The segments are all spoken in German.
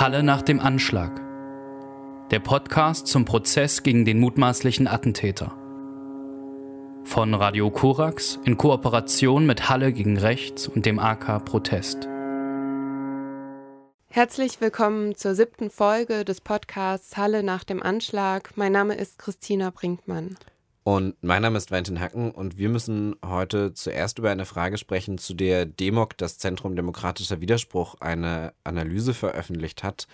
Halle nach dem Anschlag. Der Podcast zum Prozess gegen den mutmaßlichen Attentäter. Von Radio Korax in Kooperation mit Halle gegen Rechts und dem AK Protest. Herzlich willkommen zur siebten Folge des Podcasts Halle nach dem Anschlag. Mein Name ist Christina Brinkmann. Und mein Name ist Valentin Hacken und wir müssen heute zuerst über eine Frage sprechen, zu der Demok, das Zentrum Demokratischer Widerspruch, eine Analyse veröffentlicht hat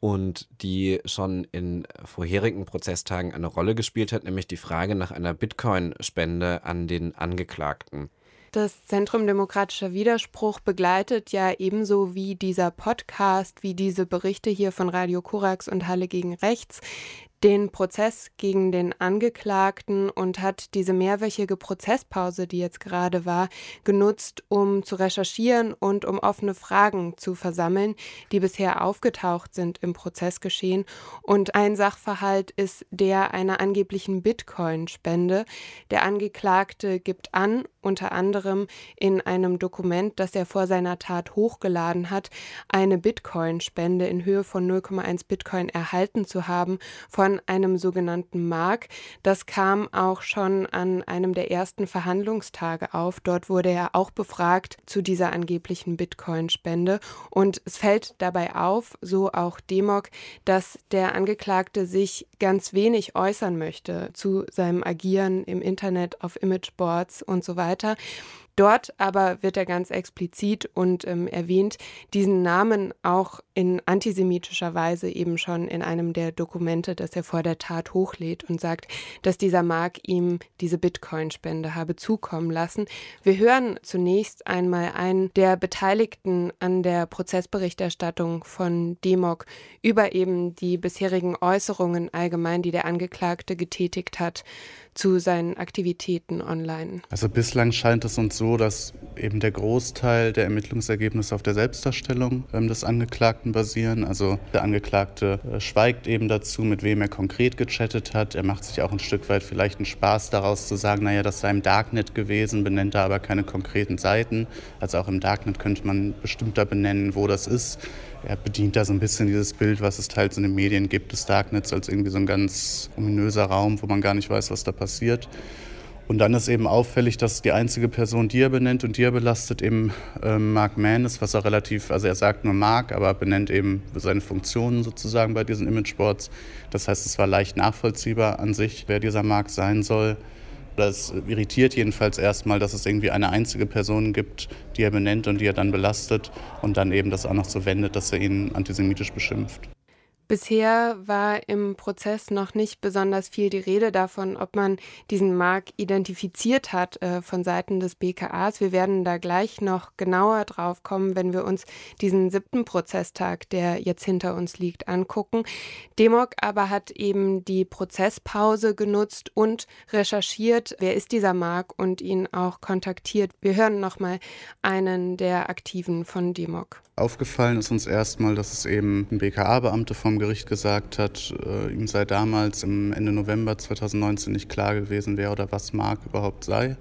und die schon in vorherigen Prozesstagen eine Rolle gespielt hat, nämlich die Frage nach einer Bitcoin-Spende an den Angeklagten. Das Zentrum Demokratischer Widerspruch begleitet ja ebenso wie dieser Podcast, wie diese Berichte hier von Radio Korax und Halle gegen Rechts den Prozess gegen den Angeklagten und hat diese mehrwöchige Prozesspause, die jetzt gerade war, genutzt, um zu recherchieren und um offene Fragen zu versammeln, die bisher aufgetaucht sind im Prozessgeschehen. Und ein Sachverhalt ist der einer angeblichen Bitcoin-Spende. Der Angeklagte gibt an, unter anderem in einem Dokument, das er vor seiner Tat hochgeladen hat, eine Bitcoin-Spende in Höhe von 0,1 Bitcoin erhalten zu haben von von einem sogenannten Mark. Das kam auch schon an einem der ersten Verhandlungstage auf. Dort wurde er auch befragt zu dieser angeblichen Bitcoin-Spende. Und es fällt dabei auf, so auch Demok, dass der Angeklagte sich ganz wenig äußern möchte zu seinem Agieren im Internet, auf Imageboards und so weiter. Dort aber wird er ganz explizit und ähm, erwähnt diesen Namen auch in antisemitischer Weise eben schon in einem der Dokumente, das er vor der Tat hochlädt und sagt, dass dieser Mark ihm diese Bitcoin-Spende habe zukommen lassen. Wir hören zunächst einmal einen der Beteiligten an der Prozessberichterstattung von Demok über eben die bisherigen Äußerungen allgemein, die der Angeklagte getätigt hat zu seinen Aktivitäten online? Also bislang scheint es uns so, dass eben der Großteil der Ermittlungsergebnisse auf der Selbstdarstellung ähm, des Angeklagten basieren. Also der Angeklagte äh, schweigt eben dazu, mit wem er konkret gechattet hat. Er macht sich auch ein Stück weit vielleicht einen Spaß daraus zu sagen, naja, das sei im Darknet gewesen, benennt er aber keine konkreten Seiten. Also auch im Darknet könnte man bestimmter benennen, wo das ist er bedient da so ein bisschen dieses Bild, was es teils in den Medien gibt, des Darknets als irgendwie so ein ganz ominöser Raum, wo man gar nicht weiß, was da passiert. Und dann ist eben auffällig, dass die einzige Person, die er benennt und die er belastet, eben äh, Mark Mann ist, was er relativ, also er sagt nur Mark, aber benennt eben seine Funktionen sozusagen bei diesen Imageboards. Das heißt, es war leicht nachvollziehbar an sich, wer dieser Mark sein soll. Das irritiert jedenfalls erstmal, dass es irgendwie eine einzige Person gibt, die er benennt und die er dann belastet und dann eben das auch noch so wendet, dass er ihn antisemitisch beschimpft. Bisher war im Prozess noch nicht besonders viel die Rede davon, ob man diesen Mark identifiziert hat äh, von Seiten des BKAs. Wir werden da gleich noch genauer drauf kommen, wenn wir uns diesen siebten Prozesstag, der jetzt hinter uns liegt, angucken. Demok aber hat eben die Prozesspause genutzt und recherchiert, wer ist dieser Mark und ihn auch kontaktiert. Wir hören nochmal einen der Aktiven von Demok. Aufgefallen ist uns erstmal, dass es eben ein BKA-Beamte vom Gericht gesagt hat, äh, ihm sei damals im Ende November 2019 nicht klar gewesen, wer oder was Mark überhaupt sei.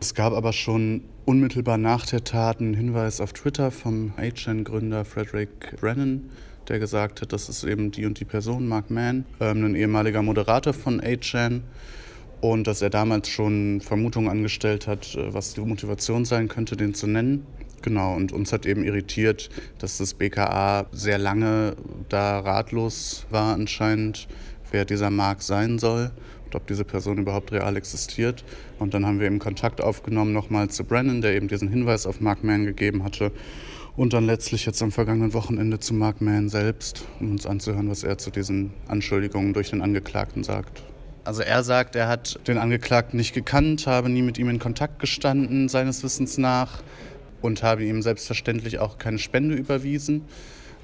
Es gab aber schon unmittelbar nach der Tat einen Hinweis auf Twitter vom HN-Gründer Frederick Brennan, der gesagt hat, das ist eben die und die Person, Mark Mann, ähm, ein ehemaliger Moderator von HN und dass er damals schon Vermutungen angestellt hat, äh, was die Motivation sein könnte, den zu nennen. Genau, und uns hat eben irritiert, dass das BKA sehr lange da ratlos war anscheinend, wer dieser Mark sein soll und ob diese Person überhaupt real existiert. Und dann haben wir eben Kontakt aufgenommen nochmal zu Brennan, der eben diesen Hinweis auf Mark Mann gegeben hatte. Und dann letztlich jetzt am vergangenen Wochenende zu Mark Mann selbst, um uns anzuhören, was er zu diesen Anschuldigungen durch den Angeklagten sagt. Also er sagt, er hat den Angeklagten nicht gekannt, habe nie mit ihm in Kontakt gestanden, seines Wissens nach und habe ihm selbstverständlich auch keine Spende überwiesen.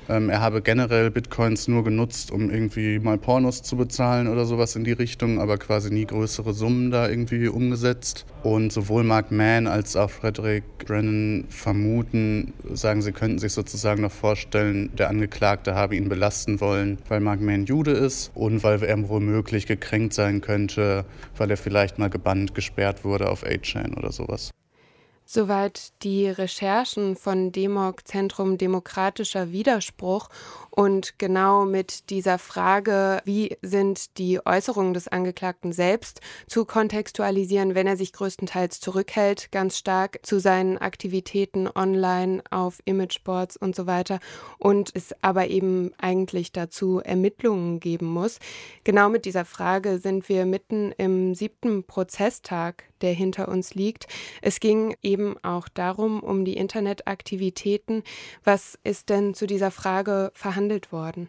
Ähm, er habe generell Bitcoins nur genutzt, um irgendwie mal Pornos zu bezahlen oder sowas in die Richtung, aber quasi nie größere Summen da irgendwie umgesetzt. Und sowohl Mark Mann als auch Frederick Brennan vermuten, sagen sie könnten sich sozusagen noch vorstellen, der Angeklagte habe ihn belasten wollen, weil Mark Mann Jude ist und weil er womöglich gekränkt sein könnte, weil er vielleicht mal gebannt, gesperrt wurde auf A-Chain oder sowas. Soweit die Recherchen von Demok Zentrum Demokratischer Widerspruch und genau mit dieser Frage, wie sind die Äußerungen des Angeklagten selbst zu kontextualisieren, wenn er sich größtenteils zurückhält, ganz stark zu seinen Aktivitäten online, auf Imageboards und so weiter und es aber eben eigentlich dazu Ermittlungen geben muss. Genau mit dieser Frage sind wir mitten im siebten Prozesstag der hinter uns liegt. Es ging eben auch darum, um die Internetaktivitäten. Was ist denn zu dieser Frage verhandelt worden?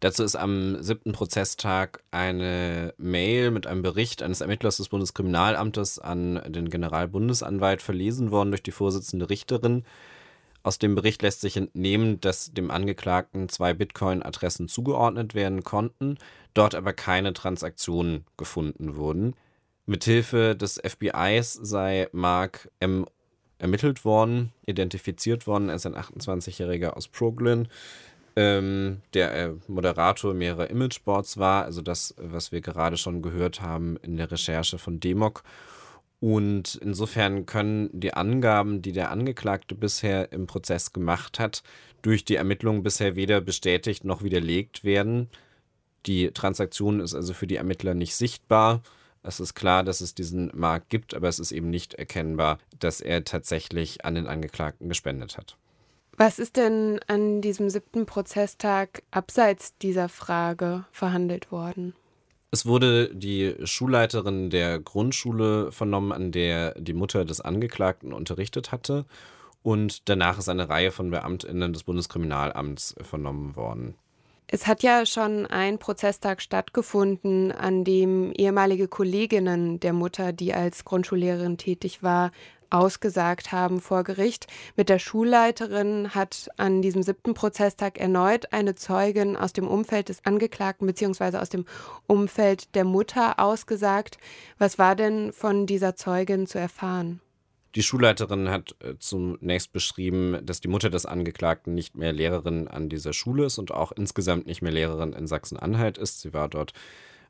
Dazu ist am siebten Prozesstag eine Mail mit einem Bericht eines Ermittlers des Bundeskriminalamtes an den Generalbundesanwalt verlesen worden durch die Vorsitzende Richterin. Aus dem Bericht lässt sich entnehmen, dass dem Angeklagten zwei Bitcoin-Adressen zugeordnet werden konnten, dort aber keine Transaktionen gefunden wurden. Mithilfe des FBIs sei Mark M. ermittelt worden, identifiziert worden. Ist ein 28-Jähriger aus Brooklyn, ähm, der äh, Moderator mehrerer Imageboards war. Also das, was wir gerade schon gehört haben in der Recherche von Demok. Und insofern können die Angaben, die der Angeklagte bisher im Prozess gemacht hat, durch die Ermittlungen bisher weder bestätigt noch widerlegt werden. Die Transaktion ist also für die Ermittler nicht sichtbar. Es ist klar, dass es diesen Markt gibt, aber es ist eben nicht erkennbar, dass er tatsächlich an den Angeklagten gespendet hat. Was ist denn an diesem siebten Prozesstag abseits dieser Frage verhandelt worden? Es wurde die Schulleiterin der Grundschule vernommen, an der die Mutter des Angeklagten unterrichtet hatte. Und danach ist eine Reihe von Beamtinnen des Bundeskriminalamts vernommen worden. Es hat ja schon ein Prozesstag stattgefunden, an dem ehemalige Kolleginnen der Mutter, die als Grundschullehrerin tätig war, ausgesagt haben vor Gericht. Mit der Schulleiterin hat an diesem siebten Prozesstag erneut eine Zeugin aus dem Umfeld des Angeklagten bzw. aus dem Umfeld der Mutter ausgesagt. Was war denn von dieser Zeugin zu erfahren? Die Schulleiterin hat äh, zunächst beschrieben, dass die Mutter des Angeklagten nicht mehr Lehrerin an dieser Schule ist und auch insgesamt nicht mehr Lehrerin in Sachsen-Anhalt ist. Sie war dort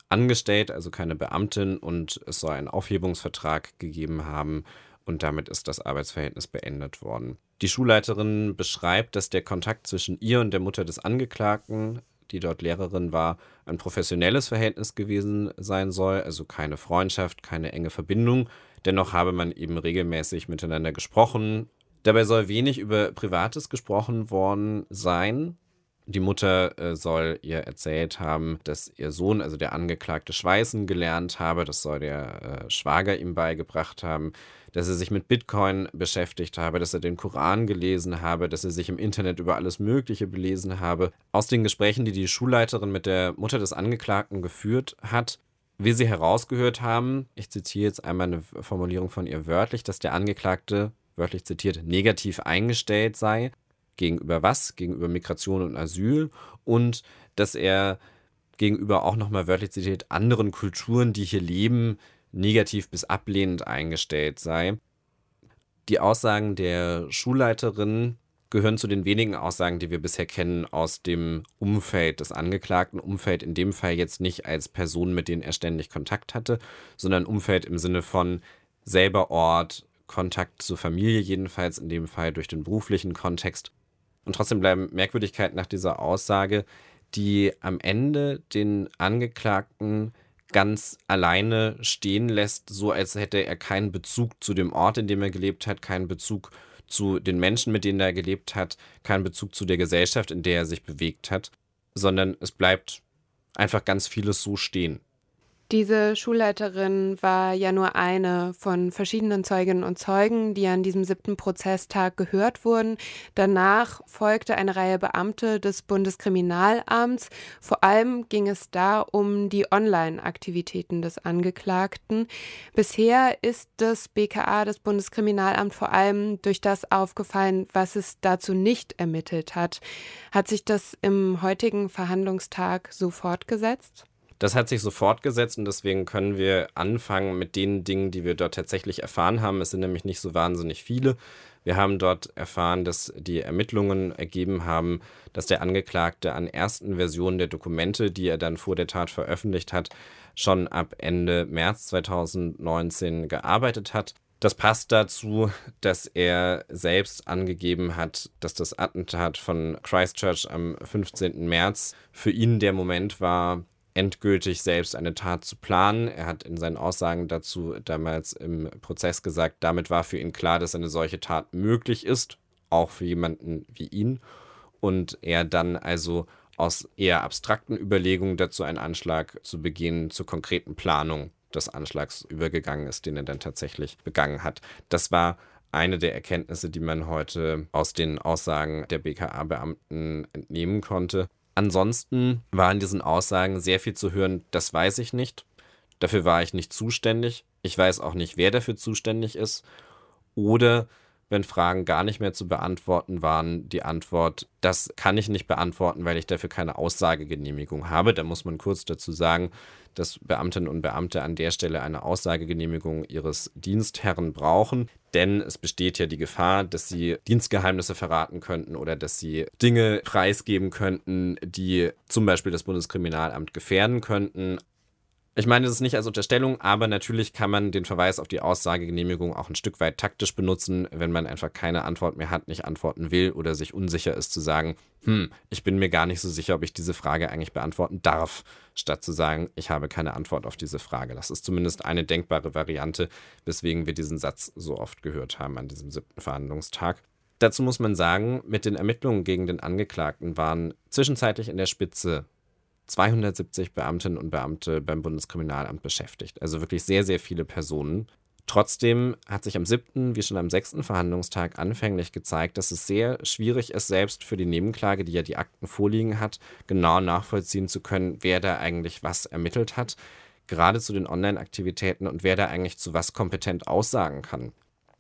angestellt, also keine Beamtin, und es soll einen Aufhebungsvertrag gegeben haben und damit ist das Arbeitsverhältnis beendet worden. Die Schulleiterin beschreibt, dass der Kontakt zwischen ihr und der Mutter des Angeklagten, die dort Lehrerin war, ein professionelles Verhältnis gewesen sein soll, also keine Freundschaft, keine enge Verbindung, Dennoch habe man eben regelmäßig miteinander gesprochen. Dabei soll wenig über Privates gesprochen worden sein. Die Mutter äh, soll ihr erzählt haben, dass ihr Sohn, also der Angeklagte, Schweißen gelernt habe. Das soll der äh, Schwager ihm beigebracht haben. Dass er sich mit Bitcoin beschäftigt habe, dass er den Koran gelesen habe, dass er sich im Internet über alles Mögliche belesen habe. Aus den Gesprächen, die die Schulleiterin mit der Mutter des Angeklagten geführt hat, wie Sie herausgehört haben, ich zitiere jetzt einmal eine Formulierung von ihr wörtlich, dass der Angeklagte, wörtlich zitiert, negativ eingestellt sei. Gegenüber was? Gegenüber Migration und Asyl. Und dass er gegenüber auch nochmal wörtlich zitiert anderen Kulturen, die hier leben, negativ bis ablehnend eingestellt sei. Die Aussagen der Schulleiterin gehören zu den wenigen Aussagen, die wir bisher kennen aus dem Umfeld des Angeklagten. Umfeld in dem Fall jetzt nicht als Person, mit denen er ständig Kontakt hatte, sondern Umfeld im Sinne von selber Ort, Kontakt zur Familie jedenfalls, in dem Fall durch den beruflichen Kontext. Und trotzdem bleiben Merkwürdigkeiten nach dieser Aussage, die am Ende den Angeklagten ganz alleine stehen lässt, so als hätte er keinen Bezug zu dem Ort, in dem er gelebt hat, keinen Bezug zu den Menschen, mit denen er gelebt hat, keinen Bezug zu der Gesellschaft, in der er sich bewegt hat, sondern es bleibt einfach ganz vieles so stehen. Diese Schulleiterin war ja nur eine von verschiedenen Zeuginnen und Zeugen, die an diesem siebten Prozesstag gehört wurden. Danach folgte eine Reihe Beamte des Bundeskriminalamts. Vor allem ging es da um die Online-Aktivitäten des Angeklagten. Bisher ist das BKA, das Bundeskriminalamt, vor allem durch das aufgefallen, was es dazu nicht ermittelt hat. Hat sich das im heutigen Verhandlungstag so fortgesetzt? Das hat sich so fortgesetzt und deswegen können wir anfangen mit den Dingen, die wir dort tatsächlich erfahren haben. Es sind nämlich nicht so wahnsinnig viele. Wir haben dort erfahren, dass die Ermittlungen ergeben haben, dass der Angeklagte an ersten Versionen der Dokumente, die er dann vor der Tat veröffentlicht hat, schon ab Ende März 2019 gearbeitet hat. Das passt dazu, dass er selbst angegeben hat, dass das Attentat von Christchurch am 15. März für ihn der Moment war, endgültig selbst eine Tat zu planen. Er hat in seinen Aussagen dazu damals im Prozess gesagt, damit war für ihn klar, dass eine solche Tat möglich ist, auch für jemanden wie ihn. Und er dann also aus eher abstrakten Überlegungen dazu einen Anschlag zu begehen, zur konkreten Planung des Anschlags übergegangen ist, den er dann tatsächlich begangen hat. Das war eine der Erkenntnisse, die man heute aus den Aussagen der BKA-Beamten entnehmen konnte. Ansonsten war in diesen Aussagen sehr viel zu hören, das weiß ich nicht. Dafür war ich nicht zuständig. Ich weiß auch nicht, wer dafür zuständig ist. Oder wenn Fragen gar nicht mehr zu beantworten waren, die Antwort, das kann ich nicht beantworten, weil ich dafür keine Aussagegenehmigung habe. Da muss man kurz dazu sagen, dass Beamtinnen und Beamte an der Stelle eine Aussagegenehmigung ihres Dienstherren brauchen, denn es besteht ja die Gefahr, dass sie Dienstgeheimnisse verraten könnten oder dass sie Dinge preisgeben könnten, die zum Beispiel das Bundeskriminalamt gefährden könnten. Ich meine das ist nicht als Unterstellung, aber natürlich kann man den Verweis auf die Aussagegenehmigung auch ein Stück weit taktisch benutzen, wenn man einfach keine Antwort mehr hat, nicht antworten will oder sich unsicher ist zu sagen, hm, ich bin mir gar nicht so sicher, ob ich diese Frage eigentlich beantworten darf, statt zu sagen, ich habe keine Antwort auf diese Frage. Das ist zumindest eine denkbare Variante, weswegen wir diesen Satz so oft gehört haben an diesem siebten Verhandlungstag. Dazu muss man sagen, mit den Ermittlungen gegen den Angeklagten waren zwischenzeitlich in der Spitze 270 Beamtinnen und Beamte beim Bundeskriminalamt beschäftigt. Also wirklich sehr, sehr viele Personen. Trotzdem hat sich am siebten wie schon am sechsten Verhandlungstag anfänglich gezeigt, dass es sehr schwierig ist, selbst für die Nebenklage, die ja die Akten vorliegen hat, genau nachvollziehen zu können, wer da eigentlich was ermittelt hat, gerade zu den Online-Aktivitäten und wer da eigentlich zu was kompetent aussagen kann.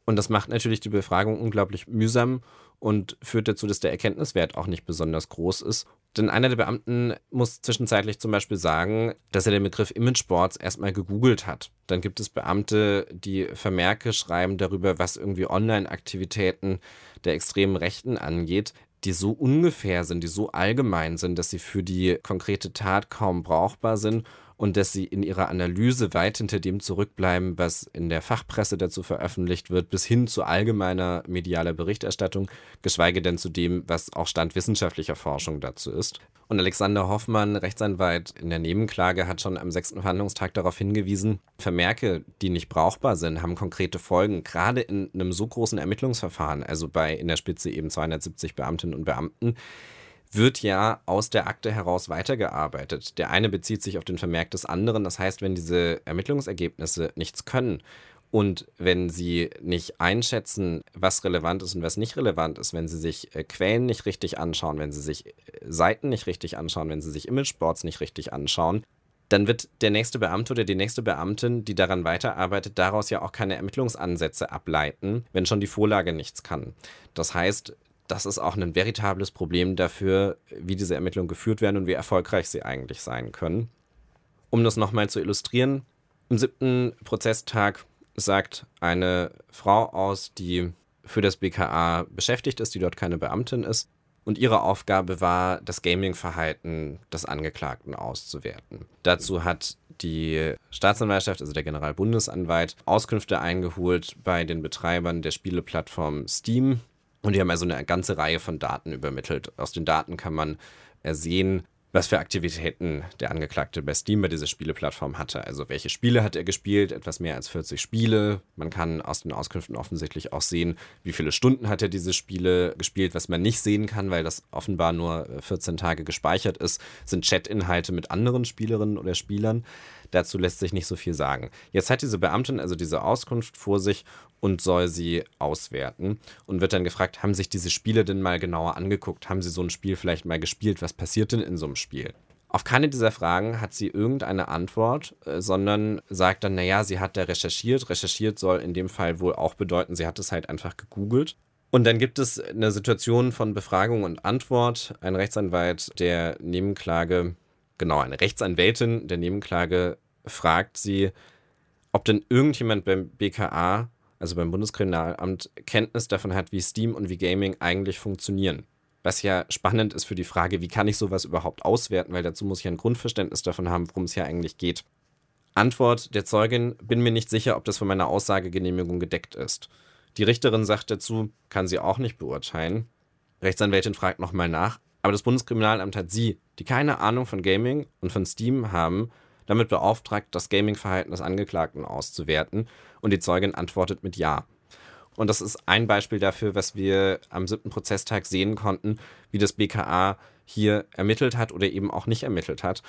Und das macht natürlich die Befragung unglaublich mühsam und führt dazu, dass der Erkenntniswert auch nicht besonders groß ist. Denn einer der Beamten muss zwischenzeitlich zum Beispiel sagen, dass er den Begriff Imageboards erstmal gegoogelt hat. Dann gibt es Beamte, die Vermerke schreiben darüber, was irgendwie Online-Aktivitäten der extremen Rechten angeht, die so ungefähr sind, die so allgemein sind, dass sie für die konkrete Tat kaum brauchbar sind und dass sie in ihrer Analyse weit hinter dem zurückbleiben, was in der Fachpresse dazu veröffentlicht wird, bis hin zu allgemeiner medialer Berichterstattung, geschweige denn zu dem, was auch Stand wissenschaftlicher Forschung dazu ist. Und Alexander Hoffmann, Rechtsanwalt in der Nebenklage, hat schon am sechsten Verhandlungstag darauf hingewiesen, Vermerke, die nicht brauchbar sind, haben konkrete Folgen, gerade in einem so großen Ermittlungsverfahren, also bei in der Spitze eben 270 Beamtinnen und Beamten, wird ja aus der Akte heraus weitergearbeitet. Der eine bezieht sich auf den Vermerk des anderen. Das heißt, wenn diese Ermittlungsergebnisse nichts können und wenn sie nicht einschätzen, was relevant ist und was nicht relevant ist, wenn sie sich äh, Quellen nicht richtig anschauen, wenn sie sich äh, Seiten nicht richtig anschauen, wenn sie sich Imageboards nicht richtig anschauen, dann wird der nächste Beamte oder die nächste Beamtin, die daran weiterarbeitet, daraus ja auch keine Ermittlungsansätze ableiten, wenn schon die Vorlage nichts kann. Das heißt, das ist auch ein veritables Problem dafür, wie diese Ermittlungen geführt werden und wie erfolgreich sie eigentlich sein können. Um das nochmal zu illustrieren, im siebten Prozesstag sagt eine Frau aus, die für das BKA beschäftigt ist, die dort keine Beamtin ist. Und ihre Aufgabe war, das Gaming-Verhalten des Angeklagten auszuwerten. Dazu hat die Staatsanwaltschaft, also der Generalbundesanwalt, Auskünfte eingeholt bei den Betreibern der Spieleplattform Steam, und die haben also eine ganze Reihe von Daten übermittelt. Aus den Daten kann man ersehen, was für Aktivitäten der Angeklagte bei Steam bei dieser Spieleplattform hatte. Also welche Spiele hat er gespielt? Etwas mehr als 40 Spiele. Man kann aus den Auskünften offensichtlich auch sehen, wie viele Stunden hat er diese Spiele gespielt. Was man nicht sehen kann, weil das offenbar nur 14 Tage gespeichert ist, sind Chat-Inhalte mit anderen Spielerinnen oder Spielern. Dazu lässt sich nicht so viel sagen. Jetzt hat diese Beamtin also diese Auskunft vor sich und soll sie auswerten und wird dann gefragt, haben sich diese Spiele denn mal genauer angeguckt? Haben sie so ein Spiel vielleicht mal gespielt? Was passiert denn in so einem Spiel? Auf keine dieser Fragen hat sie irgendeine Antwort, äh, sondern sagt dann, naja, sie hat da recherchiert. Recherchiert soll in dem Fall wohl auch bedeuten, sie hat es halt einfach gegoogelt. Und dann gibt es eine Situation von Befragung und Antwort. Ein Rechtsanwalt der Nebenklage, genau, eine Rechtsanwältin der Nebenklage fragt sie, ob denn irgendjemand beim BKA also beim Bundeskriminalamt, Kenntnis davon hat, wie Steam und wie Gaming eigentlich funktionieren. Was ja spannend ist für die Frage, wie kann ich sowas überhaupt auswerten, weil dazu muss ich ein Grundverständnis davon haben, worum es hier eigentlich geht. Antwort der Zeugin, bin mir nicht sicher, ob das von meiner Aussagegenehmigung gedeckt ist. Die Richterin sagt dazu, kann sie auch nicht beurteilen. Rechtsanwältin fragt nochmal nach, aber das Bundeskriminalamt hat sie, die keine Ahnung von Gaming und von Steam haben, damit beauftragt, das Gaming-Verhalten des Angeklagten auszuwerten und die Zeugin antwortet mit Ja. Und das ist ein Beispiel dafür, was wir am siebten Prozesstag sehen konnten, wie das BKA hier ermittelt hat oder eben auch nicht ermittelt hat.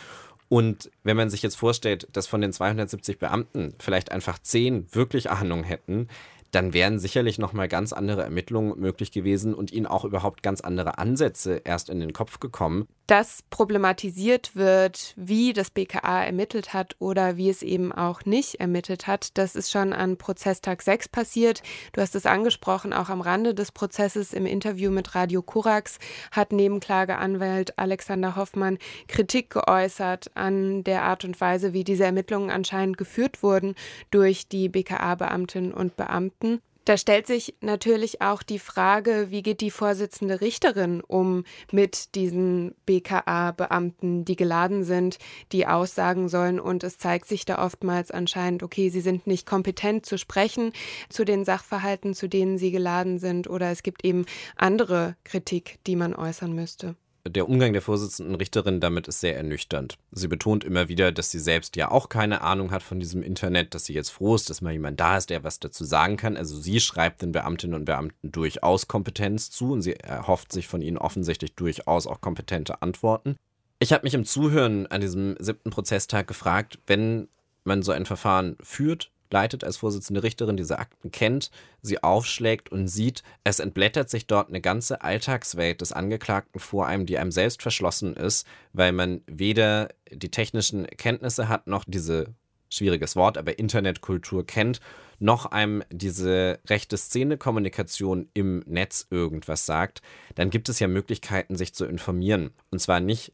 Und wenn man sich jetzt vorstellt, dass von den 270 Beamten vielleicht einfach 10 wirklich Ahnung hätten, dann wären sicherlich nochmal ganz andere Ermittlungen möglich gewesen und ihnen auch überhaupt ganz andere Ansätze erst in den Kopf gekommen. Dass problematisiert wird, wie das BKA ermittelt hat oder wie es eben auch nicht ermittelt hat, das ist schon an Prozesstag 6 passiert. Du hast es angesprochen, auch am Rande des Prozesses im Interview mit Radio Korax hat Nebenklageanwalt Alexander Hoffmann Kritik geäußert an der Art und Weise, wie diese Ermittlungen anscheinend geführt wurden durch die BKA-Beamtinnen und Beamten. Da stellt sich natürlich auch die Frage, wie geht die Vorsitzende Richterin um mit diesen BKA-Beamten, die geladen sind, die aussagen sollen. Und es zeigt sich da oftmals anscheinend, okay, sie sind nicht kompetent zu sprechen zu den Sachverhalten, zu denen sie geladen sind. Oder es gibt eben andere Kritik, die man äußern müsste der Umgang der Vorsitzenden Richterin damit ist sehr ernüchternd. Sie betont immer wieder, dass sie selbst ja auch keine Ahnung hat von diesem Internet, dass sie jetzt froh ist, dass mal jemand da ist, der was dazu sagen kann. Also sie schreibt den Beamtinnen und Beamten durchaus Kompetenz zu und sie erhofft sich von ihnen offensichtlich durchaus auch kompetente Antworten. Ich habe mich im Zuhören an diesem siebten Prozesstag gefragt, wenn man so ein Verfahren führt, leitet als Vorsitzende Richterin diese Akten kennt, sie aufschlägt und sieht, es entblättert sich dort eine ganze Alltagswelt des Angeklagten vor einem, die einem selbst verschlossen ist, weil man weder die technischen Kenntnisse hat, noch diese schwieriges Wort, aber Internetkultur kennt, noch einem diese rechte Szene-Kommunikation im Netz irgendwas sagt, dann gibt es ja Möglichkeiten, sich zu informieren. Und zwar nicht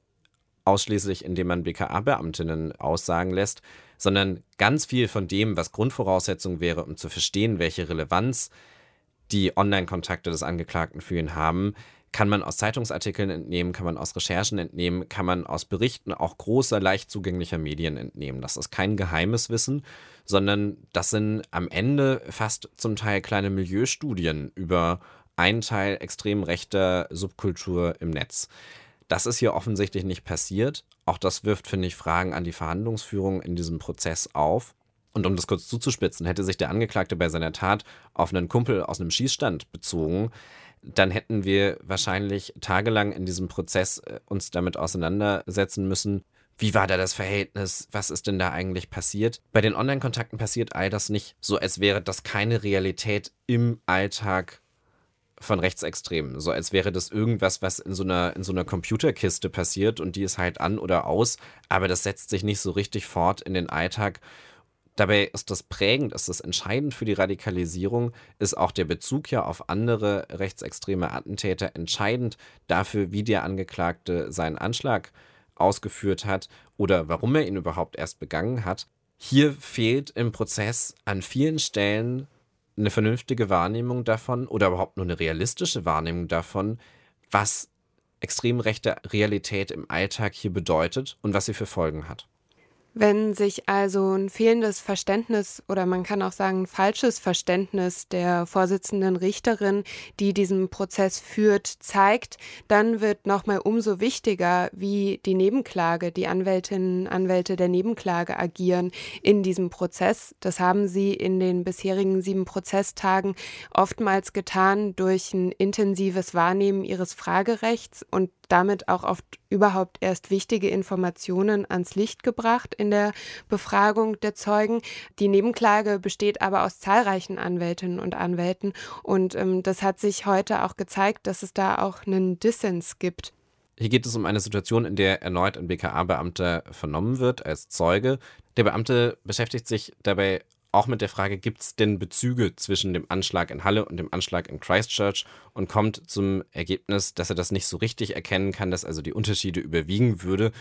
ausschließlich, indem man BKA-Beamtinnen aussagen lässt, sondern ganz viel von dem, was Grundvoraussetzung wäre, um zu verstehen, welche Relevanz die Online-Kontakte des Angeklagten für ihn haben, kann man aus Zeitungsartikeln entnehmen, kann man aus Recherchen entnehmen, kann man aus Berichten auch großer, leicht zugänglicher Medien entnehmen. Das ist kein geheimes Wissen, sondern das sind am Ende fast zum Teil kleine Milieustudien über einen Teil extrem rechter Subkultur im Netz. Das ist hier offensichtlich nicht passiert. Auch das wirft, finde ich, Fragen an die Verhandlungsführung in diesem Prozess auf. Und um das kurz zuzuspitzen, hätte sich der Angeklagte bei seiner Tat auf einen Kumpel aus einem Schießstand bezogen, dann hätten wir wahrscheinlich tagelang in diesem Prozess äh, uns damit auseinandersetzen müssen. Wie war da das Verhältnis? Was ist denn da eigentlich passiert? Bei den Online-Kontakten passiert all das nicht so, als wäre das keine Realität im Alltag von Rechtsextremen. So als wäre das irgendwas, was in so einer, in so einer Computerkiste passiert und die ist halt an oder aus, aber das setzt sich nicht so richtig fort in den Alltag. Dabei ist das prägend, ist das entscheidend für die Radikalisierung, ist auch der Bezug ja auf andere rechtsextreme Attentäter entscheidend dafür, wie der Angeklagte seinen Anschlag ausgeführt hat oder warum er ihn überhaupt erst begangen hat. Hier fehlt im Prozess an vielen Stellen eine vernünftige Wahrnehmung davon oder überhaupt nur eine realistische Wahrnehmung davon, was extrem rechte Realität im Alltag hier bedeutet und was sie für Folgen hat. Wenn sich also ein fehlendes Verständnis oder man kann auch sagen ein falsches Verständnis der Vorsitzenden Richterin, die diesen Prozess führt, zeigt, dann wird nochmal umso wichtiger, wie die Nebenklage, die Anwältinnen Anwälte der Nebenklage agieren in diesem Prozess. Das haben sie in den bisherigen sieben Prozesstagen oftmals getan durch ein intensives Wahrnehmen ihres Fragerechts und damit auch oft überhaupt erst wichtige Informationen ans Licht gebracht in der Befragung der Zeugen. Die Nebenklage besteht aber aus zahlreichen Anwältinnen und Anwälten und ähm, das hat sich heute auch gezeigt, dass es da auch einen Dissens gibt. Hier geht es um eine Situation, in der erneut ein BKA-Beamter vernommen wird als Zeuge. Der Beamte beschäftigt sich dabei auch mit der Frage, gibt es denn Bezüge zwischen dem Anschlag in Halle und dem Anschlag in Christchurch und kommt zum Ergebnis, dass er das nicht so richtig erkennen kann, dass also die Unterschiede überwiegen würde.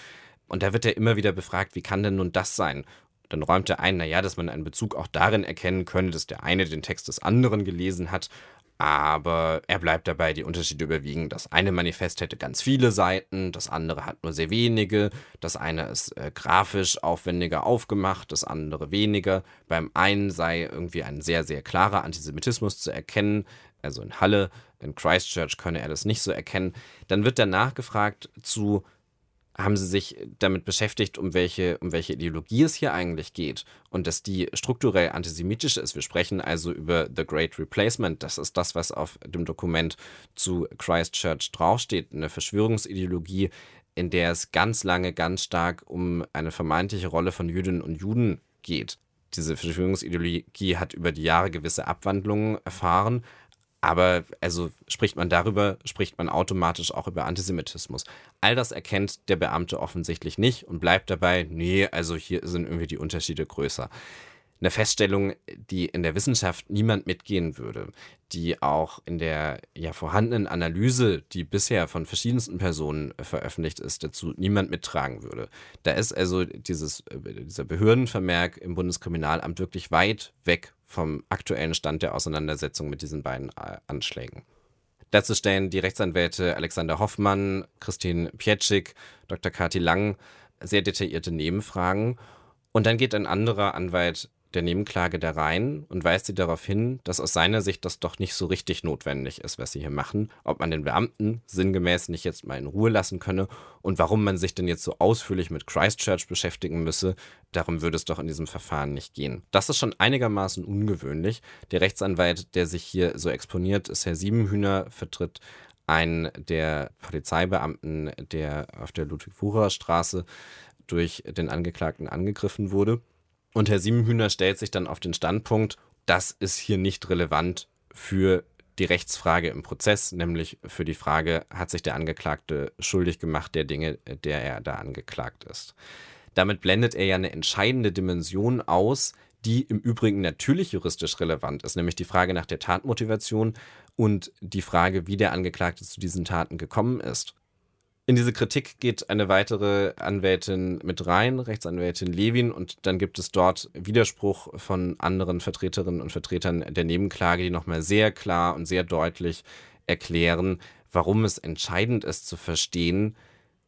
Und da wird er immer wieder befragt, wie kann denn nun das sein? Dann räumt er ein, naja, dass man einen Bezug auch darin erkennen könne, dass der eine den Text des anderen gelesen hat, aber er bleibt dabei, die Unterschiede überwiegen. Das eine Manifest hätte ganz viele Seiten, das andere hat nur sehr wenige, das eine ist äh, grafisch aufwendiger aufgemacht, das andere weniger. Beim einen sei irgendwie ein sehr, sehr klarer Antisemitismus zu erkennen, also in Halle, in Christchurch könne er das nicht so erkennen. Dann wird danach gefragt zu haben sie sich damit beschäftigt, um welche, um welche Ideologie es hier eigentlich geht und dass die strukturell antisemitisch ist. Wir sprechen also über The Great Replacement. Das ist das, was auf dem Dokument zu Christchurch draufsteht. Eine Verschwörungsideologie, in der es ganz lange ganz stark um eine vermeintliche Rolle von Jüdinnen und Juden geht. Diese Verschwörungsideologie hat über die Jahre gewisse Abwandlungen erfahren, aber also spricht man darüber, spricht man automatisch auch über Antisemitismus. All das erkennt der Beamte offensichtlich nicht und bleibt dabei, nee, also hier sind irgendwie die Unterschiede größer. Eine Feststellung, die in der Wissenschaft niemand mitgehen würde, die auch in der ja vorhandenen Analyse, die bisher von verschiedensten Personen veröffentlicht ist, dazu niemand mittragen würde. Da ist also dieses, äh, dieser Behördenvermerk im Bundeskriminalamt wirklich weit weg vom aktuellen Stand der Auseinandersetzung mit diesen beiden äh, Anschlägen. Dazu stellen die Rechtsanwälte Alexander Hoffmann, Christine Pietschik, Dr. Kati Lang sehr detaillierte Nebenfragen. Und dann geht ein anderer Anwalt der Nebenklage da rein und weist sie darauf hin, dass aus seiner Sicht das doch nicht so richtig notwendig ist, was sie hier machen, ob man den Beamten sinngemäß nicht jetzt mal in Ruhe lassen könne und warum man sich denn jetzt so ausführlich mit Christchurch beschäftigen müsse, darum würde es doch in diesem Verfahren nicht gehen. Das ist schon einigermaßen ungewöhnlich. Der Rechtsanwalt, der sich hier so exponiert, ist Herr Siebenhühner, vertritt einen der Polizeibeamten, der auf der Ludwig-Wucherer-Straße durch den Angeklagten angegriffen wurde. Und Herr Siebenhühner stellt sich dann auf den Standpunkt, das ist hier nicht relevant für die Rechtsfrage im Prozess, nämlich für die Frage, hat sich der Angeklagte schuldig gemacht der Dinge, der er da angeklagt ist. Damit blendet er ja eine entscheidende Dimension aus, die im Übrigen natürlich juristisch relevant ist, nämlich die Frage nach der Tatmotivation und die Frage, wie der Angeklagte zu diesen Taten gekommen ist. In diese Kritik geht eine weitere Anwältin mit rein, Rechtsanwältin Levin, und dann gibt es dort Widerspruch von anderen Vertreterinnen und Vertretern der Nebenklage, die nochmal sehr klar und sehr deutlich erklären, warum es entscheidend ist zu verstehen,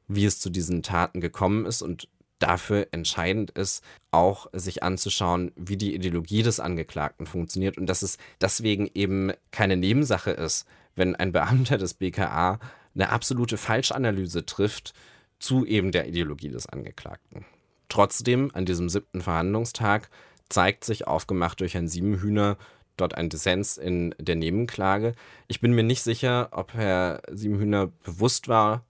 wie es zu diesen Taten gekommen ist und dafür entscheidend ist, auch sich anzuschauen, wie die Ideologie des Angeklagten funktioniert und dass es deswegen eben keine Nebensache ist, wenn ein Beamter des BKA eine absolute Falschanalyse trifft zu eben der Ideologie des Angeklagten. Trotzdem, an diesem siebten Verhandlungstag zeigt sich aufgemacht durch Herrn Siebenhühner dort ein Dissens in der Nebenklage. Ich bin mir nicht sicher, ob Herr Siebenhühner bewusst war,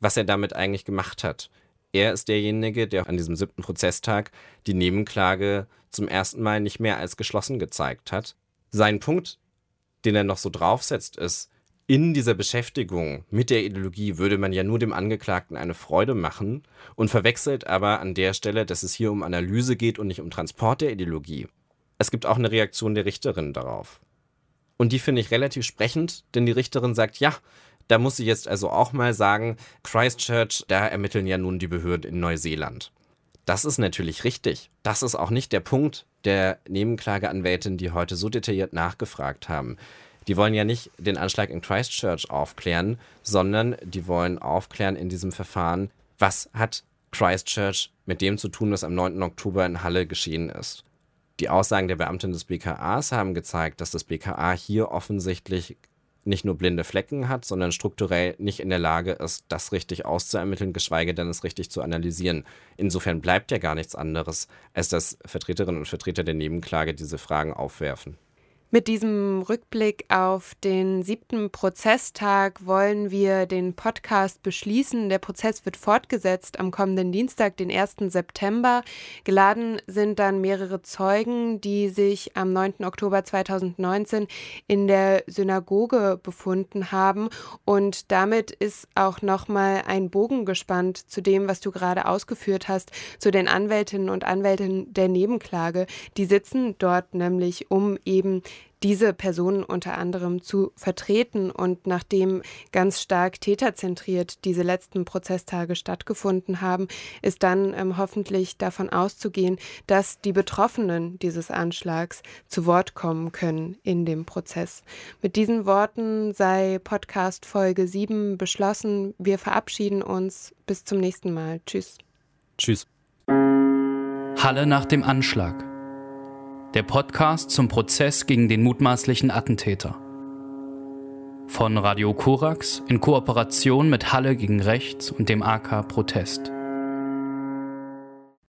was er damit eigentlich gemacht hat. Er ist derjenige, der an diesem siebten Prozesstag die Nebenklage zum ersten Mal nicht mehr als geschlossen gezeigt hat. Sein Punkt, den er noch so draufsetzt, ist, in dieser Beschäftigung mit der Ideologie würde man ja nur dem Angeklagten eine Freude machen und verwechselt aber an der Stelle, dass es hier um Analyse geht und nicht um Transport der Ideologie. Es gibt auch eine Reaktion der Richterin darauf. Und die finde ich relativ sprechend, denn die Richterin sagt, ja, da muss sie jetzt also auch mal sagen, Christchurch, da ermitteln ja nun die Behörden in Neuseeland. Das ist natürlich richtig. Das ist auch nicht der Punkt der Nebenklageanwältin, die heute so detailliert nachgefragt haben. Die wollen ja nicht den Anschlag in Christchurch aufklären, sondern die wollen aufklären in diesem Verfahren, was hat Christchurch mit dem zu tun, was am 9. Oktober in Halle geschehen ist. Die Aussagen der Beamtin des BKAs haben gezeigt, dass das BKA hier offensichtlich nicht nur blinde Flecken hat, sondern strukturell nicht in der Lage ist, das richtig auszuermitteln, geschweige denn es richtig zu analysieren. Insofern bleibt ja gar nichts anderes, als dass Vertreterinnen und Vertreter der Nebenklage diese Fragen aufwerfen. Mit diesem Rückblick auf den siebten Prozesstag wollen wir den Podcast beschließen. Der Prozess wird fortgesetzt am kommenden Dienstag, den 1. September. Geladen sind dann mehrere Zeugen, die sich am 9. Oktober 2019 in der Synagoge befunden haben. Und damit ist auch nochmal ein Bogen gespannt zu dem, was du gerade ausgeführt hast, zu den Anwältinnen und Anwälten der Nebenklage. Die sitzen dort nämlich, um eben diese Personen unter anderem zu vertreten. Und nachdem ganz stark täterzentriert diese letzten Prozesstage stattgefunden haben, ist dann ähm, hoffentlich davon auszugehen, dass die Betroffenen dieses Anschlags zu Wort kommen können in dem Prozess. Mit diesen Worten sei Podcast Folge 7 beschlossen. Wir verabschieden uns. Bis zum nächsten Mal. Tschüss. Tschüss. Halle nach dem Anschlag der Podcast zum Prozess gegen den mutmaßlichen Attentäter. Von Radio Korax in Kooperation mit Halle gegen Rechts und dem AK Protest.